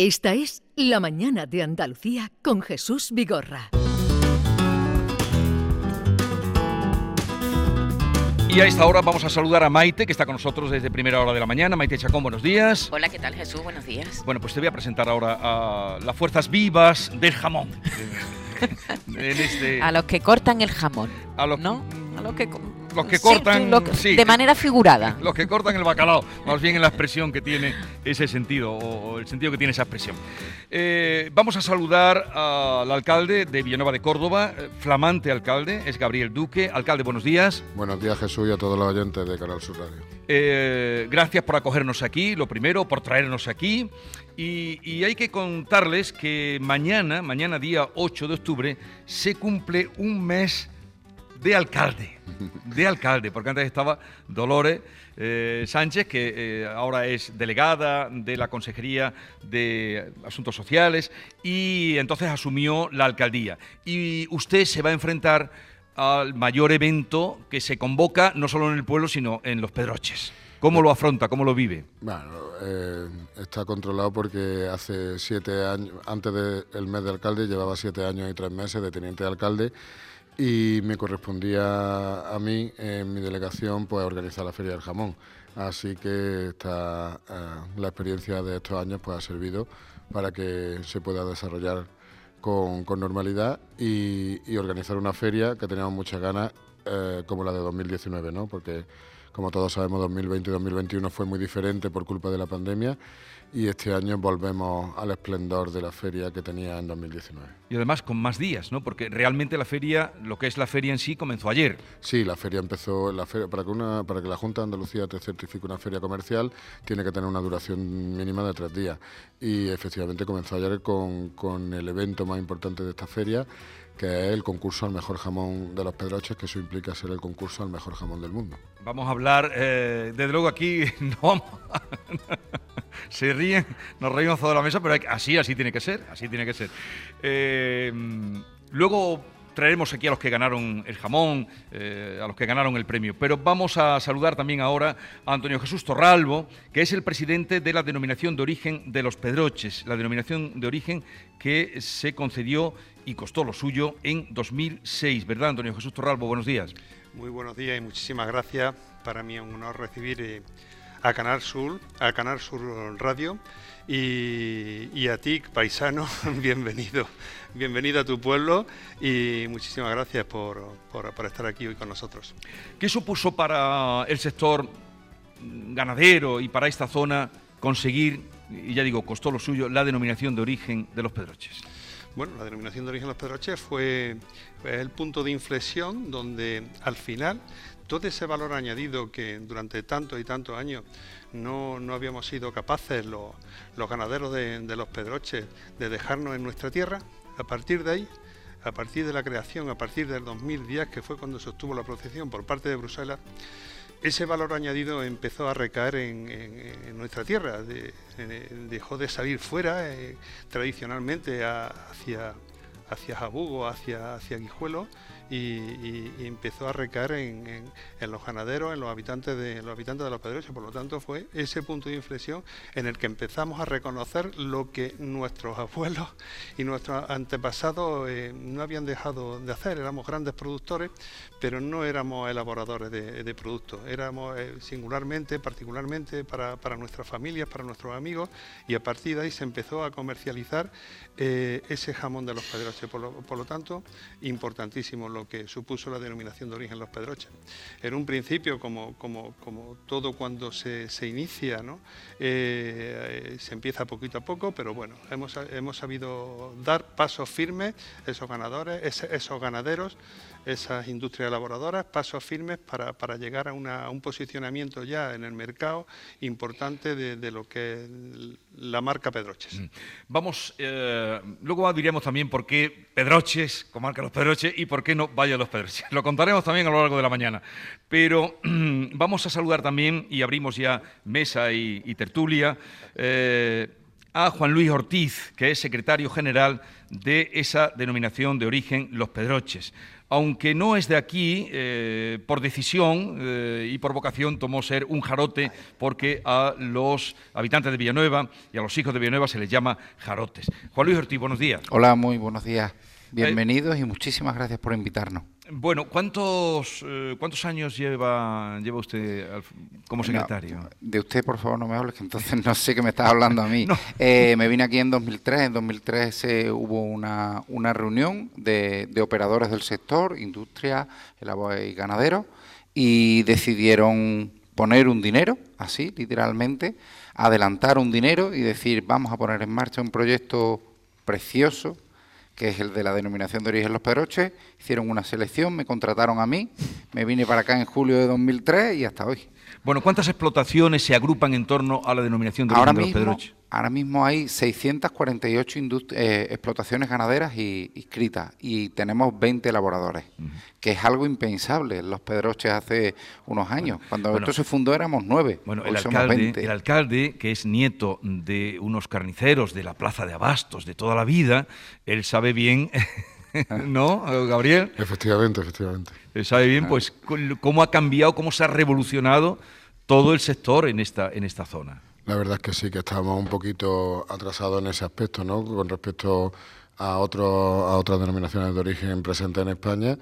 Esta es La Mañana de Andalucía con Jesús Vigorra. Y a esta hora vamos a saludar a Maite, que está con nosotros desde primera hora de la mañana. Maite Chacón, buenos días. Hola, ¿qué tal Jesús? Buenos días. Bueno, pues te voy a presentar ahora a las fuerzas vivas del jamón. Este a los que cortan el jamón. A los, ¿no? A los que los que cortan de manera figurada. Los que cortan el bacalao, más bien en la expresión que tiene ese sentido o el sentido que tiene esa expresión. Eh, vamos a saludar al alcalde de Villanueva de Córdoba, eh, flamante alcalde, es Gabriel Duque. Alcalde, buenos días. Buenos días Jesús y a todos los oyentes de Canal Sur Radio. Eh, gracias por acogernos aquí, lo primero, por traernos aquí. Y, y, hay que contarles que mañana, mañana día 8 de octubre, se cumple un mes de alcalde, de alcalde, porque antes estaba Dolores eh, Sánchez, que eh, ahora es delegada de la Consejería de Asuntos Sociales, y entonces asumió la alcaldía. Y usted se va a enfrentar al mayor evento que se convoca no solo en el pueblo, sino en los Pedroches. ¿Cómo lo afronta? ¿Cómo lo vive? Bueno, eh, está controlado porque hace siete años, antes del mes de alcalde, llevaba siete años y tres meses de teniente de alcalde y me correspondía a mí en mi delegación pues organizar la Feria del Jamón. Así que esta, eh, la experiencia de estos años pues ha servido para que se pueda desarrollar con, normalidad y, organizar una feria que teníamos muchas ganas eh, como la de 2019, ¿no? porque como todos sabemos 2020 y 2021 fue muy diferente por culpa de la pandemia y este año volvemos al esplendor de la feria que tenía en 2019. Y además con más días, ¿no? Porque realmente la feria, lo que es la feria en sí, comenzó ayer. Sí, la feria empezó, la feria, para, que una, para que la Junta de Andalucía te certifique una feria comercial, tiene que tener una duración mínima de tres días. Y efectivamente comenzó ayer con, con el evento más importante de esta feria, que es el concurso al mejor jamón de los Pedroches, que eso implica ser el concurso al mejor jamón del mundo. Vamos a hablar, eh, desde luego aquí no vamos se ríen, nos reímos toda la mesa, pero así, así tiene que ser, así tiene que ser. Eh, luego traeremos aquí a los que ganaron el jamón, eh, a los que ganaron el premio. Pero vamos a saludar también ahora a Antonio Jesús Torralbo, que es el presidente de la denominación de origen de los Pedroches, la denominación de origen que se concedió y costó lo suyo en 2006, ¿verdad, Antonio Jesús Torralbo? Buenos días. Muy buenos días y muchísimas gracias. Para mí es un honor recibir eh, a Canal Sur, a Canal Sur Radio y, a ti, paisano, bienvenido, bienvenido a tu pueblo y muchísimas gracias por, estar aquí hoy con nosotros. ¿Qué supuso para el sector ganadero y para esta zona conseguir, y ya digo, costó lo suyo, la denominación de origen de los Pedroches? Bueno, la denominación de origen de los Pedroches fue, fue el punto de inflexión donde al final todo ese valor añadido que durante tantos y tantos años no, habíamos sido capaces los, ganaderos de, los pedroches de dejarnos en nuestra tierra, a partir de ahí, a partir de la creación, a partir del 2010, que fue cuando se obtuvo la protección por parte de Bruselas, ese valor añadido empezó a recaer en, nuestra tierra, dejó de salir fuera eh, tradicionalmente hacia, hacia Jabugo, hacia, hacia Guijuelo, y, empezó a recaer en, los ganaderos, en los habitantes de los habitantes de los Pedroches. Por lo tanto, fue ese punto de inflexión en el que empezamos a reconocer lo que nuestros abuelos y nuestros antepasados eh, no habían dejado de hacer. Éramos grandes productores, pero no éramos elaboradores de, productos. Éramos eh, singularmente, particularmente para, nuestras familias, para nuestros amigos, y a partir de ahí se empezó a comercializar eh, ese jamón de los Pedroches. Por lo, por lo tanto, importantísimo lo que supuso la denominación de origen Los Pedroches. En un principio, como, todo cuando se, inicia, ¿no? Eh, se empieza poquito a poco, pero bueno, hemos, hemos sabido dar pasos firmes, esos ganadores, esos ganaderos, esas industrias elaboradoras, pasos firmes para, para llegar a, una, un posicionamiento ya en el mercado importante de, lo que es la marca Pedroches. Mm. Vamos, eh, luego diríamos también por qué Pedroches, comarca Los Pedroches, y por qué no Vaya Los Pedroches. Lo contaremos también a lo largo de la mañana. Pero vamos a saludar también, y abrimos ya mesa y, tertulia, eh, a Juan Luis Ortiz, que es secretario general de esa denominación de origen Los Pedroches. Aunque no es de aquí, eh, por decisión eh, y por vocación tomó ser un jarote porque a los habitantes de Villanueva y a los hijos de Villanueva se les llama jarotes. Juan Luis Ortiz, buenos días. Hola, muy buenos días. Bienvenidos y muchísimas gracias por invitarnos. Bueno, ¿cuántos, eh, ¿cuántos años lleva, lleva usted como secretario? de usted, por favor, no me hables, que entonces no sé qué me estás hablando a mí. Eh, me vine aquí en 2003. En 2003 hubo una, una reunión de, de, operadores del sector, industria y ganaderos, y decidieron poner un dinero, así, literalmente, adelantar un dinero y decir, vamos a poner en marcha un proyecto precioso, que es el de la denominación de origen Los Pedroches. Hicieron una selección, me contrataron a mí, me vine para acá en julio de 2003 y hasta hoy. Bueno, ¿cuántas explotaciones se agrupan en torno a la denominación de origen de Los Pedroches? Ahora mismo hay 648 eh, explotaciones ganaderas inscritas y tenemos 20 elaboradores, que es algo impensable en los Pedroches hace unos años. Cuando esto se fundó éramos nueve. Bueno, el alcalde, el alcalde, que es nieto de unos carniceros de la Plaza de Abastos de toda la vida, él sabe bien ¿no, Gabriel? Efectivamente, efectivamente. Él sabe bien, pues, cómo ha cambiado, cómo se ha revolucionado todo el sector en esta, en esta zona. La verdad es que sí, que estamos un poquito atrasados en ese aspecto, ¿no? Con respecto a, otro, a otras denominaciones de origen presentes en España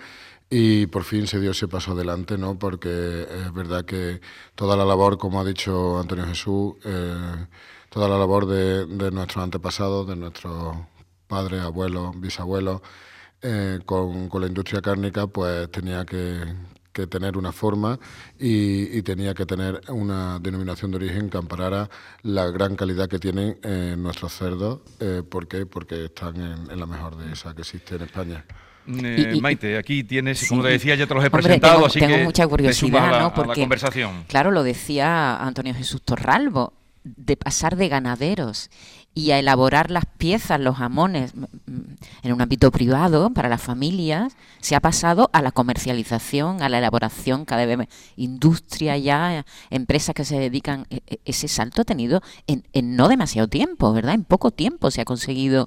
y por fin se dio ese paso adelante, ¿no? Porque es verdad que toda la labor, como ha dicho Antonio Jesús, eh, toda la labor de, de, nuestros antepasados, de nuestros padres, abuelos, bisabuelos, eh, con, con, la industria cárnica, pues tenía que, que tener una forma y, tenía que tener una denominación de origen que amparara la gran calidad que tienen eh, nuestros cerdos. Eh, ¿Por qué? Porque están en, la mejor de esa que existe en España. Eh, Maite, aquí tienes, como te decía, ya te los he presentado, tengo, así tengo mucha curiosidad, ¿no? Porque, conversación. Claro, lo decía Antonio Jesús Torralbo, de pasar de ganaderos y a elaborar las piezas, los jamones, en un ámbito privado para las familias, se ha pasado a la comercialización, a la elaboración, cada vez industria ya, empresas que se dedican. E, e, ese salto ha tenido en, no demasiado tiempo, ¿verdad? En poco tiempo se ha conseguido,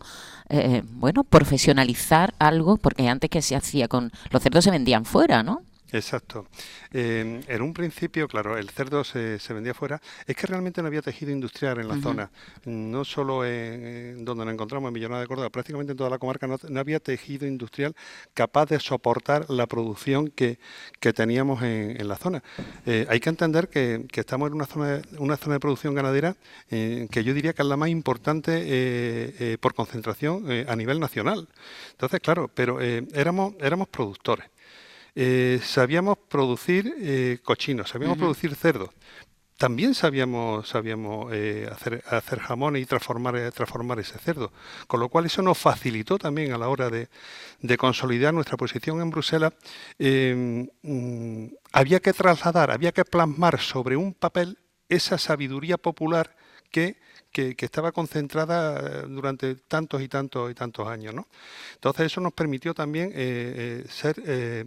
eh, bueno, profesionalizar algo, porque antes que se hacía con. Los cerdos se vendían fuera, ¿no? Exacto. Eh, en un principio, claro, el cerdo se, se, vendía fuera. Es que realmente no había tejido industrial en la zona. No solo en, donde nos encontramos, en Villanueva de Córdoba, prácticamente en toda la comarca no, había tejido industrial capaz de soportar la producción que, que teníamos en, la zona. Eh, hay que entender que, que, estamos en una zona, una zona de producción ganadera eh, que yo diría que es la más importante por concentración a nivel nacional. Entonces, claro, pero éramos, éramos productores. Eh, sabíamos producir eh, cochinos, sabíamos producir cerdos. También sabíamos, sabíamos eh, hacer, hacer jamón y transformar, transformar ese cerdo. Con lo cual eso nos facilitó también a la hora de, consolidar nuestra posición en Bruselas. Mm, había que trasladar, había que plasmar sobre un papel esa sabiduría popular que que, estaba concentrada eh, durante tantos y tantos y tantos años. ¿no? Entonces eso nos permitió también eh, eh, ser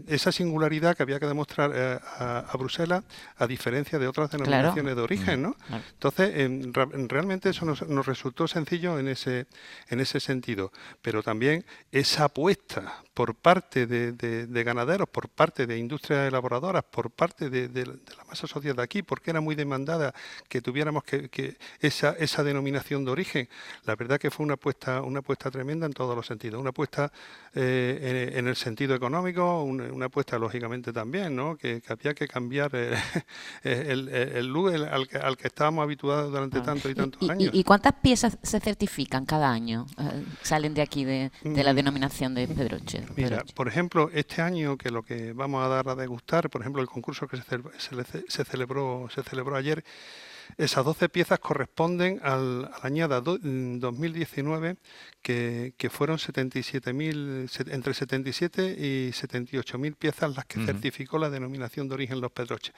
esa singularidad que había que demostrar a, Bruselas a diferencia de otras denominaciones de origen. ¿no? Entonces em, realmente eso nos, resultó sencillo en ese, en ese sentido, pero también esa apuesta por parte de, ganaderos, por parte de industrias elaboradoras, por parte de, la masa social de aquí, porque era muy demandada que tuviéramos que, que esa, esa denominación de origen. La verdad que fue una apuesta, una apuesta tremenda en todos los sentidos. Una apuesta eh, en, el sentido económico, una, apuesta lógicamente también, ¿no? que, había que cambiar eh, el, el, look al, que, estábamos habituados durante ah. tantos y tantos años. ¿Y, cuántas piezas se certifican cada año? Eh, salen de aquí de, la mm. denominación de Pedroche. Mira, por ejemplo, este año que lo que vamos a dar a degustar, por ejemplo, el concurso que se, se celebró, se celebró ayer, esas 12 piezas corresponden al, a la añada 2019, que, que fueron 77.000, entre 77 y 78.000 piezas las que certificó la denominación de origen Los Pedroches.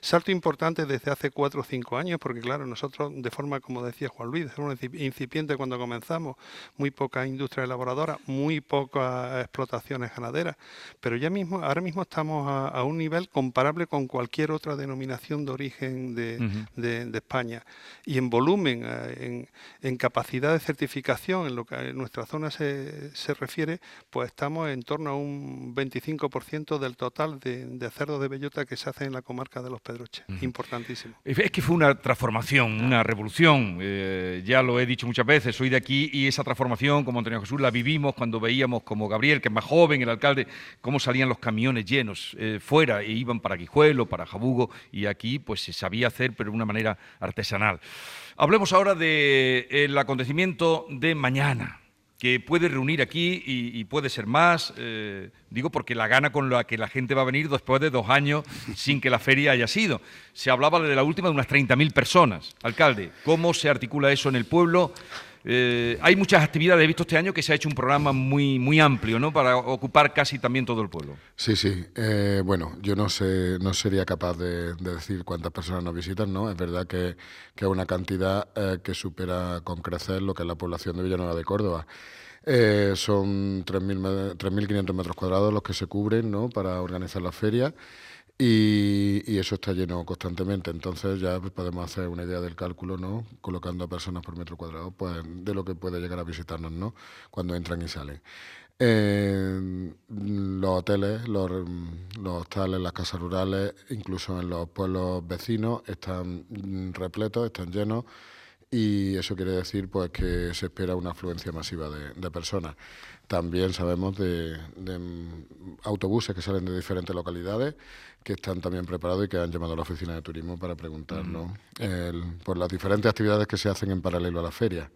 Salto importante desde hace 4 o 5 años, porque claro, nosotros de forma, como decía Juan Luis, de un incipiente cuando comenzamos, muy poca industria elaboradora, muy pocas explotaciones ganaderas, pero ya mismo, ahora mismo estamos a, un nivel comparable con cualquier otra denominación de origen de España. Y en volumen, eh, en, capacidad de certificación, en lo que en nuestra zona se, se refiere, pues estamos en torno a un 25% del total de, de cerdos de bellota que se hace en la comarca de los Pedroches. Importantísimo. Es que fue una transformación, una revolución. Eh, ya lo he dicho muchas veces, soy de aquí y esa transformación, como Antonio Jesús, la vivimos cuando veíamos como Gabriel, que es más joven, el alcalde, cómo salían los camiones llenos eh, fuera e iban para Guijuelo, para Jabugo, y aquí pues se sabía hacer, pero de una manera artesanal. Hablemos ahora del acontecimiento de mañana que puede reunir aquí y, puede ser más, eh, digo porque la gana con la que la gente va a venir después de dos años sin que la feria haya sido. Se hablaba de la última de unas 30.000 personas. Alcalde, ¿cómo se articula eso en el pueblo? Eh, hay muchas actividades, he visto este año que se ha hecho un programa muy, muy amplio, ¿no? Para ocupar casi también todo el pueblo. Sí, sí. Eh, bueno, yo no sé, no sería capaz de, decir cuántas personas nos visitan, ¿no? Es verdad que, es una cantidad eh, que supera con crecer lo que es la población de Villanueva de Córdoba. son 3.500 metros cuadrados los que se cubren, ¿no? Para organizar la feria. Y, eso está lleno constantemente. Entonces ya podemos hacer una idea del cálculo, ¿no? Colocando a personas por metro cuadrado, pues de lo que puede llegar a visitarnos, ¿no? Cuando entran y salen. los hoteles, los, los hostales, las casas rurales, incluso en los pueblos vecinos, están repletos, están llenos y eso quiere decir pues que se espera una afluencia masiva de, personas. También sabemos de, autobuses que salen de diferentes localidades que están también preparados y que han llamado a la oficina de turismo para preguntarnos por las diferentes actividades que se hacen en paralelo a la feria.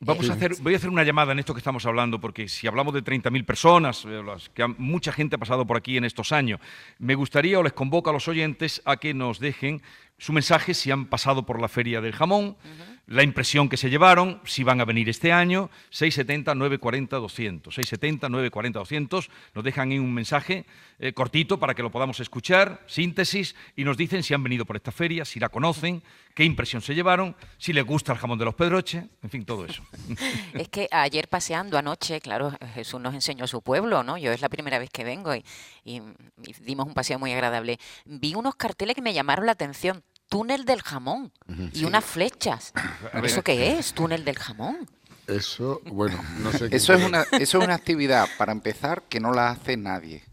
Vamos a hacer, voy a hacer una llamada en esto que estamos hablando, porque si hablamos de 30.000 personas, eh, que mucha gente ha pasado por aquí en estos años, me gustaría o les convoco a los oyentes a que nos dejen su mensaje si han pasado por la Feria del Jamón, la impresión que se llevaron, si van a venir este año, 670 940 200. 670 940 200. Nos dejan ahí un mensaje eh, cortito para que lo podamos escuchar, síntesis, y nos dicen si han venido por esta feria, si la conocen, qué impresión se llevaron, si les gusta el jamón de los Pedroches, en fin, todo eso. es que ayer paseando anoche, claro, Jesús nos enseñó su pueblo, ¿no? Yo es la primera vez que vengo y, y dimos un paseo muy agradable. Vi unos carteles que me llamaron la atención túnel del jamón y unas flechas. ¿Eso qué es? Túnel del jamón. Eso, bueno, no sé. eso, es una, eso es una actividad, para empezar, que no la hace nadie.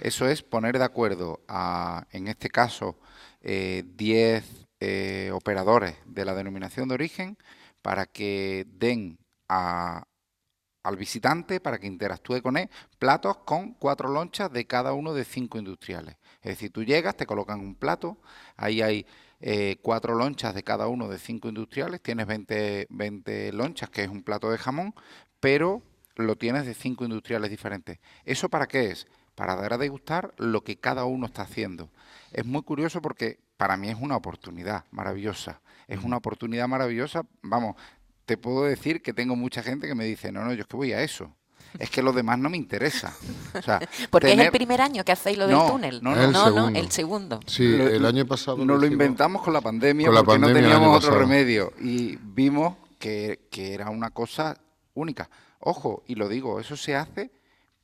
Eso es poner de acuerdo a, en este caso, 10 eh, eh, operadores de la denominación de origen para que den a, al visitante, para que interactúe con él, platos con cuatro lonchas de cada uno de cinco industriales. Es decir, tú llegas, te colocan un plato, ahí hay eh, cuatro lonchas de cada uno de cinco industriales, tienes 20, 20 lonchas, que es un plato de jamón, pero lo tienes de cinco industriales diferentes. ¿Eso para qué es? Para dar a degustar lo que cada uno está haciendo. Es muy curioso porque para mí es una oportunidad maravillosa. Es una oportunidad maravillosa. Vamos, te puedo decir que tengo mucha gente que me dice, no, no, yo es que voy a eso es que lo demás no me interesa. Porque es el primer año que hacéis lo del túnel. No, no, no, el segundo. Sí, el año pasado. Nos lo, inventamos con la pandemia porque no teníamos otro remedio y vimos que, que era una cosa única. Ojo, y lo digo, eso se hace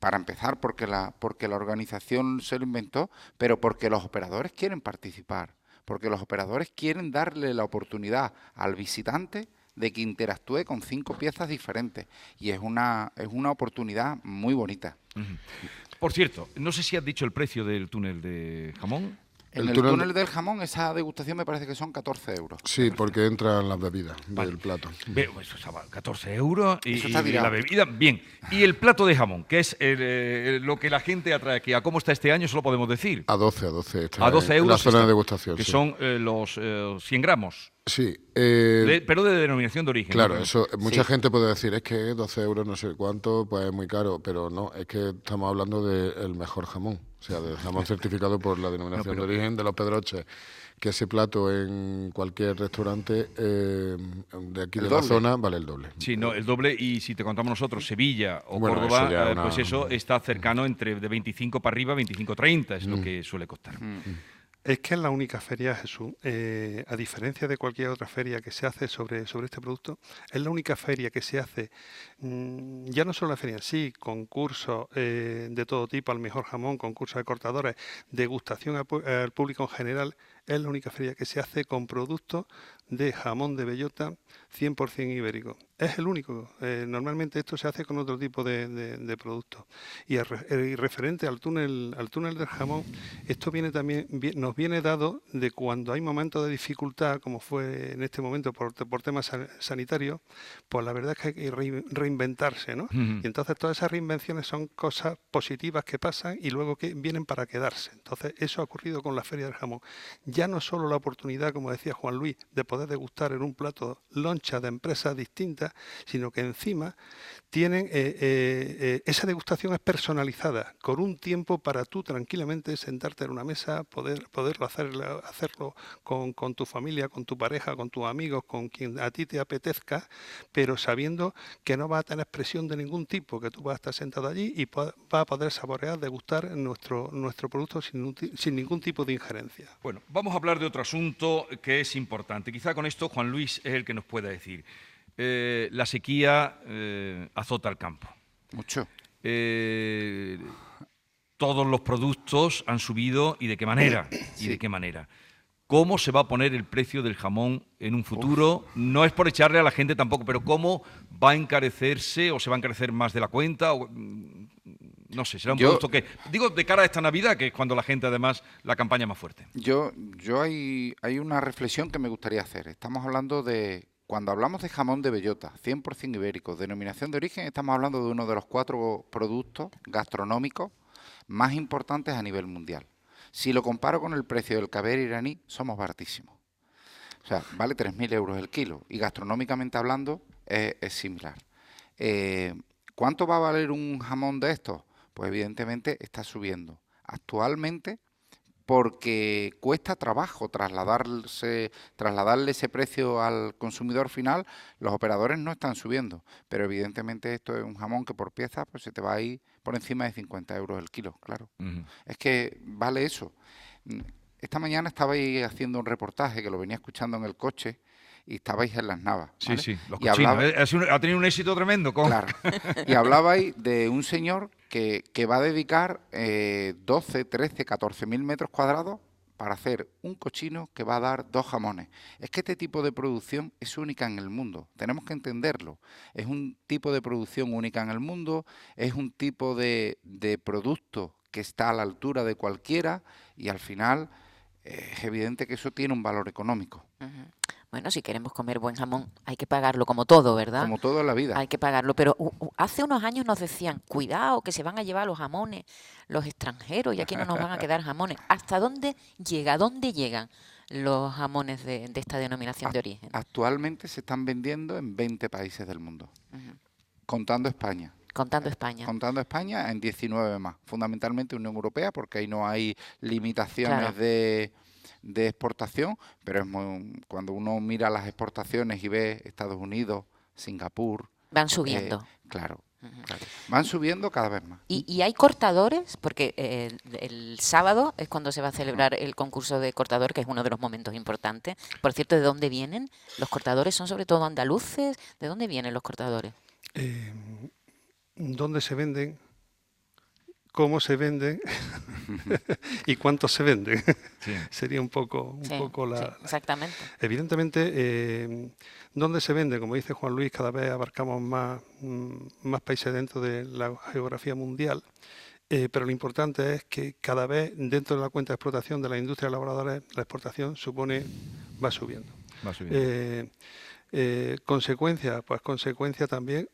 para empezar porque la, porque la organización se lo inventó, pero porque los operadores quieren participar, porque los operadores quieren darle la oportunidad al visitante de que interactúe con cinco piezas diferentes y es una, es una oportunidad muy bonita. Por cierto, no sé si has dicho el precio del túnel de jamón. En el, túnel... del jamón, esa degustación me parece que son 14 euros. Sí, porque entran las bebidas del plato. Ve, 14 pues, euros y, la bebida, bien. Y el plato de jamón, que es eh, lo que la gente atrae aquí. ¿A cómo está este año? Eso lo podemos decir. A 12, a 12. a 12 euros. La zona de degustación. Que son eh, los 100 eh, gramos. Sí. pero de denominación de origen. Claro, eso mucha gente puede decir, es que 12 euros no sé cuánto, pues es muy caro, pero no, es que estamos hablando del mejor jamón. O sea, de jamón certificado por la denominación de origen de los Pedroches, que ese plato en cualquier restaurante eh, de aquí de la zona vale el doble. Sí, no, el doble y si te contamos nosotros Sevilla o Córdoba, eh, pues eso está cercano entre de 25 para arriba, 25-30 es lo mm. que suele costar. Mm. Es que es la única feria, Jesús, eh, a diferencia de cualquier otra feria que se hace sobre, sobre este producto, es la única feria que se hace, mm, ya no solo la feria en sí, concursos eh, de todo tipo, al mejor jamón, concursos de cortadores, degustación al, público en general, es la única feria que se hace con productos de jamón de bellota 100% ibérico. Es el único. Eh, normalmente esto se hace con otro tipo de, productos. Y, referente al túnel, al túnel del jamón, esto viene también nos viene dado de cuando hay momentos de dificultad, como fue en este momento por, por temas sanitarios, pues la verdad es que hay que reinventarse, ¿no? Y entonces todas esas reinvenciones son cosas positivas que pasan y luego que vienen para quedarse. Entonces eso ha ocurrido con la Feria del Jamón. Ya no solo la oportunidad, como decía Juan Luis, de poder de degustar en un plato loncha de empresas distintas, sino que encima tienen eh, eh, eh, esa degustación es personalizada, con un tiempo para tú tranquilamente sentarte en una mesa, poder poderlo hacer, hacerlo con, tu familia, con tu pareja, con tus amigos, con quien a ti te apetezca, pero sabiendo que no va a tener presión de ningún tipo, que tú vas a estar sentado allí y vas a poder saborear, degustar nuestro, nuestro producto sin, sin ningún tipo de injerencia. Bueno, vamos a hablar de otro asunto que es importante. Quizá con esto Juan Luis es el que nos pueda decir. Eh, la sequía eh, azota el campo. Mucho. Eh, todos los productos han subido y de qué manera. Y de qué manera. ¿Cómo se va a poner el precio del jamón en un futuro? No es por echarle a la gente tampoco, pero ¿cómo va a encarecerse o se va a encarecer más de la cuenta? Mm, no sé, será un producto que... Digo, de cara a esta Navidad, que es cuando la gente además la campaña más fuerte. Yo, yo hay, hay una reflexión que me gustaría hacer. Estamos hablando de... Cuando hablamos de jamón de bellota, 100% ibérico, denominación de origen, estamos hablando de uno de los cuatro productos gastronómicos más importantes a nivel mundial. Si lo comparo con el precio del caber iraní, somos baratísimos. O sea, vale 3.000 euros el kilo y gastronómicamente hablando es, similar. Eh, ¿Cuánto va a valer un jamón de estos? Pues evidentemente está subiendo. Actualmente, porque cuesta trabajo trasladarse, trasladarle ese precio al consumidor final, los operadores no están subiendo. Pero evidentemente esto es un jamón que por pieza pues se te va a ir por encima de 50 euros el kilo, claro. Es que vale eso. Esta mañana estabais haciendo un reportaje que lo venía escuchando en el coche y estabais en las navas. Sí, sí, los y ha tenido un éxito tremendo. Con... Claro. y hablabais de un señor que, va a dedicar eh, 12, 13, 14 mil metros cuadrados para hacer un cochino que va a dar dos jamones. Es que este tipo de producción es única en el mundo, tenemos que entenderlo. Es un tipo de producción única en el mundo, es un tipo de, producto que está a la altura de cualquiera y al final eh, es evidente que eso tiene un valor económico. Bueno, si queremos comer buen jamón, hay que pagarlo como todo, ¿verdad? Como todo en la vida. Hay que pagarlo. Pero hace unos años nos decían, cuidado, que se van a llevar los jamones los extranjeros y aquí no nos van a quedar jamones. ¿Hasta dónde llega? ¿Dónde llegan los jamones de, esta denominación de origen? Actualmente se están vendiendo en 20 países del mundo, contando España. Contando España. Contando España en 19 más. Fundamentalmente Unión Europea, porque ahí no hay limitaciones de de exportación, pero es muy, cuando uno mira las exportaciones y ve Estados Unidos, Singapur... Van subiendo. Eh, claro, Van subiendo cada vez más. ¿Y, hay cortadores? Porque eh, el, sábado es cuando se va a celebrar el concurso de cortador, que es uno de los momentos importantes. Por cierto, ¿de dónde vienen? ¿Los cortadores son sobre todo andaluces? ¿De dónde vienen los cortadores? Eh, ¿Dónde se venden? cómo se venden y cuánto se venden. Sería un poco, un poco la, Exactamente. Evidentemente, eh, ¿dónde se vende? Como dice Juan Luis, cada vez abarcamos más, mm, más países dentro de la geografía mundial. Eh, pero lo importante es que cada vez dentro de la cuenta de explotación de la industria elaboradora la exportación supone va subiendo. Va subiendo. Eh, eh, consecuencia, pues consecuencia también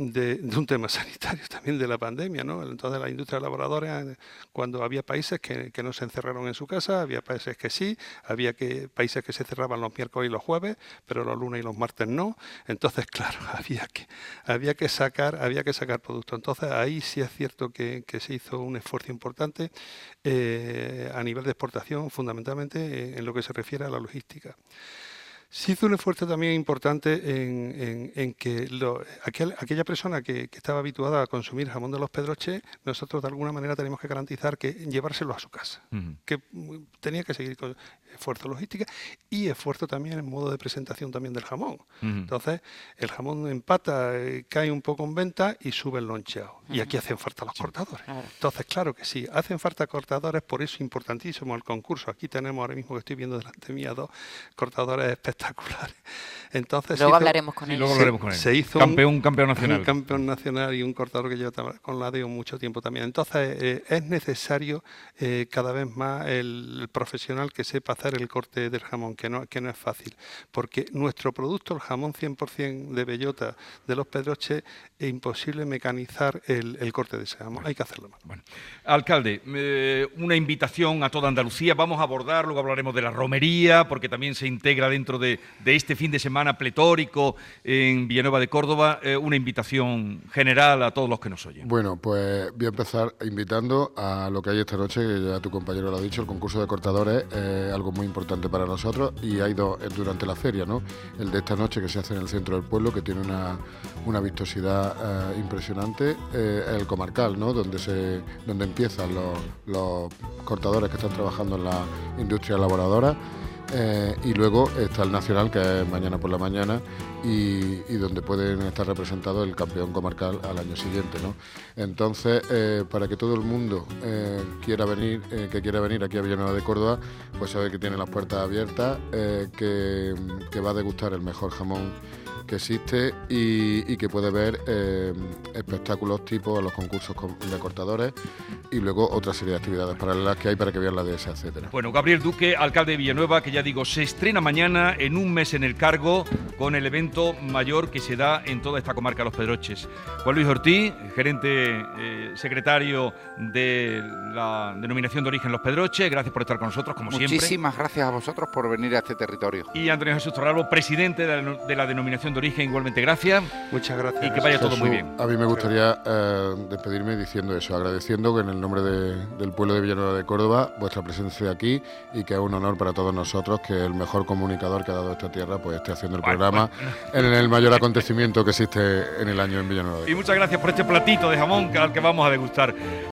de, un tema sanitario también de la pandemia, ¿no? Entonces la industria laboradora, cuando había países que, no se encerraron en su casa, había países que sí, había que, países que se cerraban los miércoles y los jueves, pero los lunes y los martes no. Entonces, claro, había que, había que sacar, había que sacar producto. Entonces ahí sí es cierto que, se hizo un esfuerzo importante eh, a nivel de exportación, fundamentalmente en lo que se refiere a la logística. Se hizo un esfuerzo también importante en, que aquella persona que, estaba habituada a consumir jamón de los Pedroches, nosotros de alguna manera tenemos que garantizar que llevárselo a su casa, que tenía que seguir con esfuerzo logística y esfuerzo también en modo de presentación también del jamón. Entonces, el jamón empata, eh, cae un poco en venta y sube el loncheado. Y aquí hacen falta los cortadores. Entonces, claro que sí, hacen falta cortadores, por eso es importantísimo el concurso. Aquí tenemos ahora mismo que estoy viendo delante mía dos cortadores espectaculares espectaculares. Entonces, luego hablaremos con él. Se hizo campeón, un, campeón nacional. Un campeón nacional y un cortador que lleva con la DEO mucho tiempo también. Entonces, eh, es necesario eh, cada vez más el, profesional que sepa hacer el corte del jamón, que no, que no es fácil. Porque nuestro producto, el jamón 100% de bellota de los Pedroches, es imposible mecanizar el, corte de ese jamón. Hay que hacerlo más. Bueno. Alcalde, eh, una invitación a toda Andalucía. Vamos a abordar, luego hablaremos de la romería, porque también se integra dentro de, este fin de semana pletórico en Villanueva de Córdoba, eh, una invitación general a todos los que nos oyen. Bueno, pues voy a empezar invitando a lo que hay esta noche, que ya tu compañero lo ha dicho, el concurso de cortadores es algo muy importante para nosotros y ha ido durante la feria, ¿no? El de esta noche que se hace en el centro del pueblo, que tiene una, una vistosidad eh, impresionante, eh, el comarcal, ¿no? Donde, se, donde empiezan los, los cortadores que están trabajando en la industria elaboradora eh, y luego está el Nacional, que es mañana por la mañana, y, donde pueden estar representados el campeón comarcal al año siguiente. ¿no? Entonces, eh, para que todo el mundo eh, quiera venir, que quiera venir aquí a Villanueva de Córdoba, pues sabe que tiene las puertas abiertas, que, que va a degustar el mejor jamón que existe y, que puede ver eh, espectáculos tipo los concursos de cortadores y luego otra serie de actividades paralelas que hay para que vean la DS, etcétera. Bueno, Gabriel Duque, alcalde de Villanueva, que ya digo, se estrena mañana en un mes en el cargo con el evento mayor que se da en toda esta comarca Los Pedroches. Juan Luis Ortiz, gerente eh, secretario de la denominación de origen Los Pedroches, gracias por estar con nosotros, como siempre. Muchísimas gracias a vosotros por venir a este territorio. Y Antonio Jesús Torralbo, presidente de la denominación de origen, igualmente gracias. Muchas gracias. Y que vaya todo muy bien. A mí me gustaría eh, despedirme diciendo eso, agradeciendo que en el nombre del pueblo de Villanueva de Córdoba vuestra presencia aquí y que es un honor para todos nosotros que el mejor comunicador que ha dado esta tierra pues esté haciendo el programa en el mayor acontecimiento que existe en el año en Villanueva. y muchas gracias por este platito de jamón al que vamos a degustar.